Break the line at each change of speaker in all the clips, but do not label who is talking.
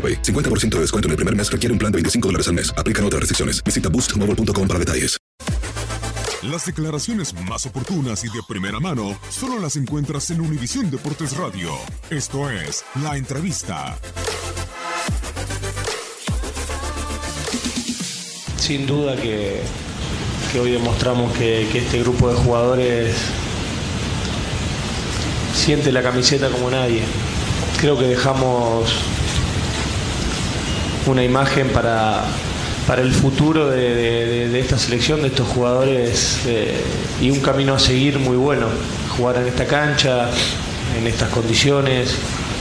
AroPay. 50% de descuento en el primer mes requiere un plan de 25 dólares al mes. Aplican otras restricciones. Visita boostmobile.com para detalles.
Las declaraciones más oportunas y de primera mano solo las encuentras en Univisión Deportes Radio. Esto es La Entrevista.
Sin duda que, que hoy demostramos que, que este grupo de jugadores siente la camiseta como nadie. Creo que dejamos una imagen para, para el futuro de, esta selección, de estos jugadores eh, y un camino a seguir muy bueno. Jugar en esta cancha, en estas condiciones,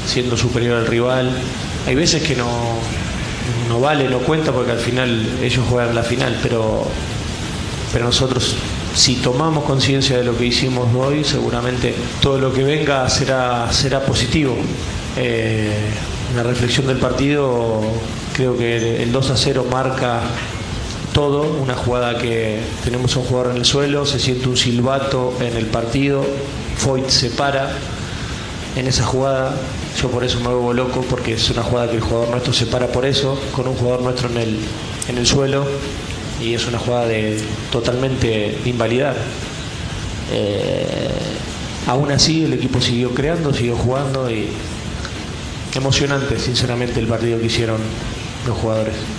siendo superior al rival. Hay veces que no, no vale, no cuenta porque al final ellos juegan la final, pero, pero nosotros si tomamos conciencia de lo que hicimos hoy, seguramente todo lo que venga será, será positivo. Eh, la reflexión del partido, creo que el 2 a 0 marca todo, una jugada que tenemos a un jugador en el suelo, se siente un silbato en el partido, Foyt se para en esa jugada, yo por eso me vuelvo loco, porque es una jugada que el jugador nuestro se para por eso, con un jugador nuestro en el, en el suelo, y es una jugada de totalmente de invalidar. Eh, aún así el equipo siguió creando, siguió jugando y emocionante sinceramente el partido que hicieron los jugadores.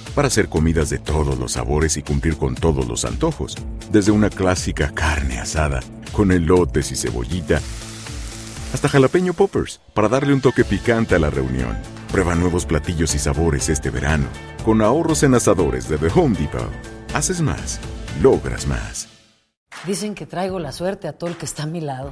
Para hacer comidas de todos los sabores y cumplir con todos los antojos. Desde una clásica carne asada, con elotes y cebollita, hasta jalapeño poppers, para darle un toque picante a la reunión. Prueba nuevos platillos y sabores este verano, con ahorros en asadores de The Home Depot. Haces más, logras más.
Dicen que traigo la suerte a todo el que está a mi lado.